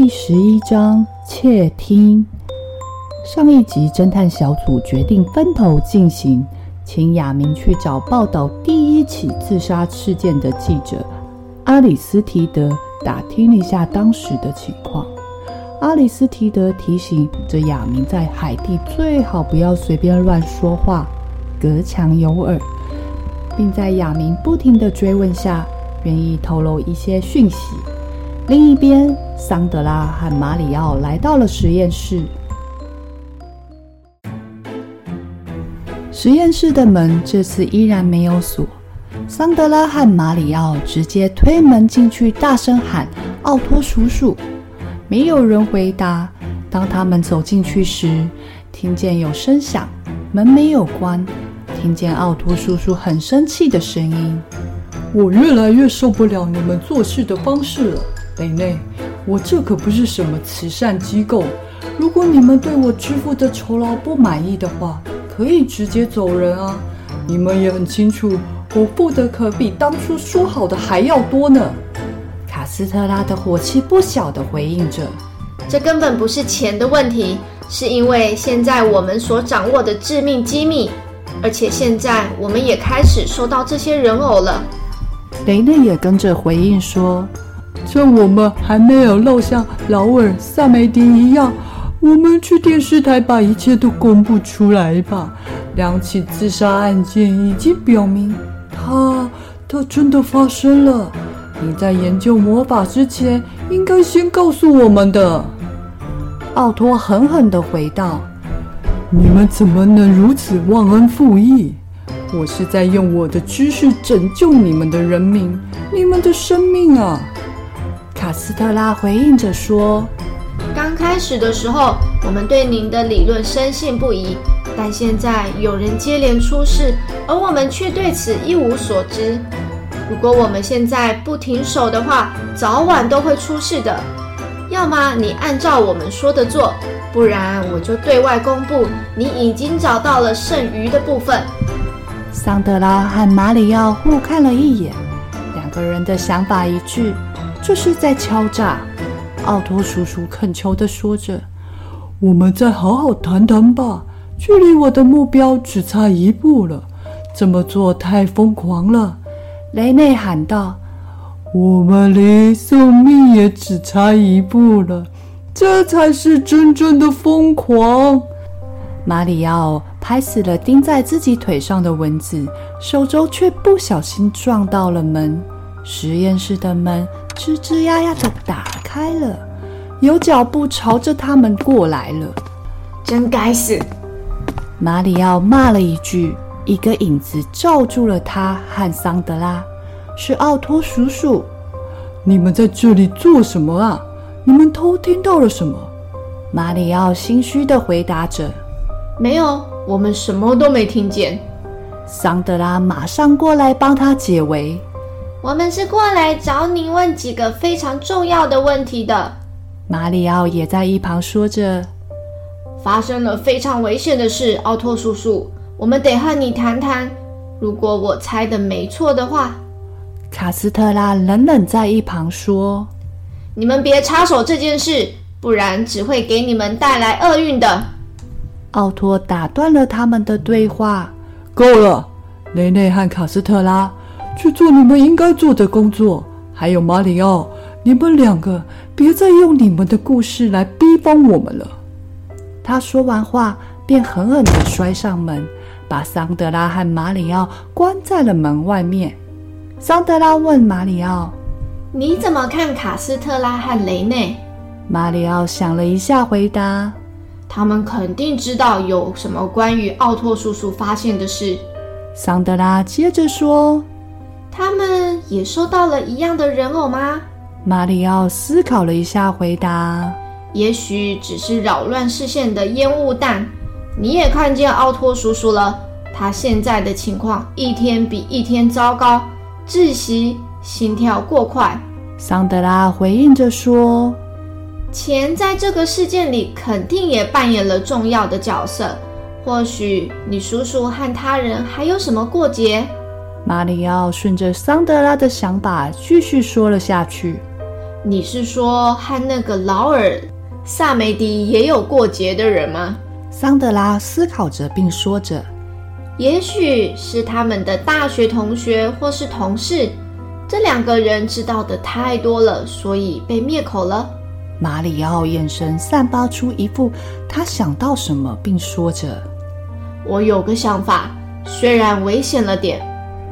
第十一章，窃听。上一集，侦探小组决定分头进行，请亚明去找报道第一起自杀事件的记者阿里斯提德。打听一下当时的情况，阿里斯提德提醒着亚明，在海地最好不要随便乱说话，隔墙有耳，并在亚明不停的追问下，愿意透露一些讯息。另一边，桑德拉和马里奥来到了实验室，实验室的门这次依然没有锁。桑德拉和马里奥直接推门进去，大声喊：“奥托叔叔！”没有人回答。当他们走进去时，听见有声响，门没有关。听见奥托叔叔很生气的声音：“我越来越受不了你们做事的方式了，雷内。我这可不是什么慈善机构。如果你们对我支付的酬劳不满意的话，可以直接走人啊。你们也很清楚。”我付的可比当初说好的还要多呢。卡斯特拉的火气不小的回应着：“这根本不是钱的问题，是因为现在我们所掌握的致命机密，而且现在我们也开始收到这些人偶了。”雷内也跟着回应说：“趁我们还没有露像劳尔·萨梅迪一样，我们去电视台把一切都公布出来吧。两起自杀案件已经表明。”他，他真的发生了！你在研究魔法之前，应该先告诉我们的。奥托狠狠地回道：“你们怎么能如此忘恩负义？我是在用我的知识拯救你们的人民，你们的生命啊！”卡斯特拉回应着说：“刚开始的时候，我们对您的理论深信不疑。”但现在有人接连出事，而我们却对此一无所知。如果我们现在不停手的话，早晚都会出事的。要么你按照我们说的做，不然我就对外公布你已经找到了剩余的部分。桑德拉和马里奥互看了一眼，两个人的想法一致，这是在敲诈。奥托叔叔恳求地说着：“我们再好好谈谈吧。”距离我的目标只差一步了，这么做太疯狂了！雷内喊道：“我们离送命也只差一步了，这才是真正的疯狂！”马里奥拍死了钉在自己腿上的蚊子，手肘却不小心撞到了门。实验室的门吱吱呀呀的打开了，有脚步朝着他们过来了。真该死！马里奥骂了一句，一个影子罩住了他和桑德拉，是奥托叔叔。你们在这里做什么啊？你们偷听到了什么？马里奥心虚的回答着：“没有，我们什么都没听见。”桑德拉马上过来帮他解围：“我们是过来找你问几个非常重要的问题的。”马里奥也在一旁说着。发生了非常危险的事，奥托叔叔，我们得和你谈谈。如果我猜的没错的话，卡斯特拉冷冷在一旁说：“你们别插手这件事，不然只会给你们带来厄运的。”奥托打断了他们的对话：“够了，雷内和卡斯特拉，去做你们应该做的工作。还有马里奥，你们两个别再用你们的故事来逼疯我们了。”他说完话，便狠狠地摔上门，把桑德拉和马里奥关在了门外面。桑德拉问马里奥：“你怎么看卡斯特拉和雷内？”马里奥想了一下，回答：“他们肯定知道有什么关于奥托叔叔发现的事。桑德拉接着说：“他们也收到了一样的人偶吗？”马里奥思考了一下，回答：“也许只是扰乱视线的烟雾弹。你也看见奥托叔叔了，他现在的情况一天比一天糟糕，窒息，心跳过快。”桑德拉回应着说：“钱在这个事件里肯定也扮演了重要的角色。或许你叔叔和他人还有什么过节？”马里奥顺着桑德拉的想法继续说了下去：“你是说和那个劳尔萨梅迪也有过节的人吗？”桑德拉思考着，并说着：“也许是他们的大学同学或是同事。”这两个人知道的太多了，所以被灭口了。马里奥眼神散发出一副他想到什么，并说着：“我有个想法，虽然危险了点，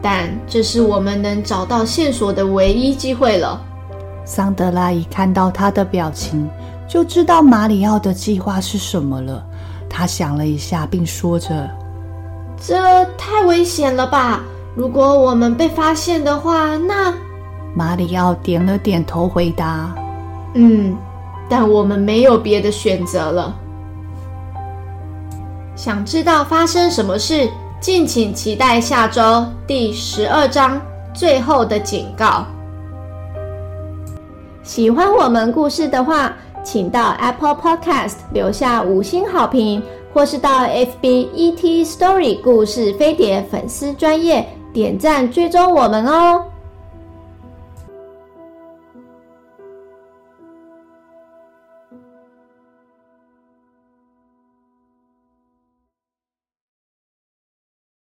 但这是我们能找到线索的唯一机会了。”桑德拉一看到他的表情，就知道马里奥的计划是什么了。他想了一下，并说着：“这太危险了吧！”如果我们被发现的话，那马里奥点了点头，回答：“嗯，但我们没有别的选择了。”想知道发生什么事，敬请期待下周第十二章《最后的警告》。喜欢我们故事的话，请到 Apple Podcast 留下五星好评，或是到 FB ET Story 故事飞碟粉丝专页。点赞追踪我们哦！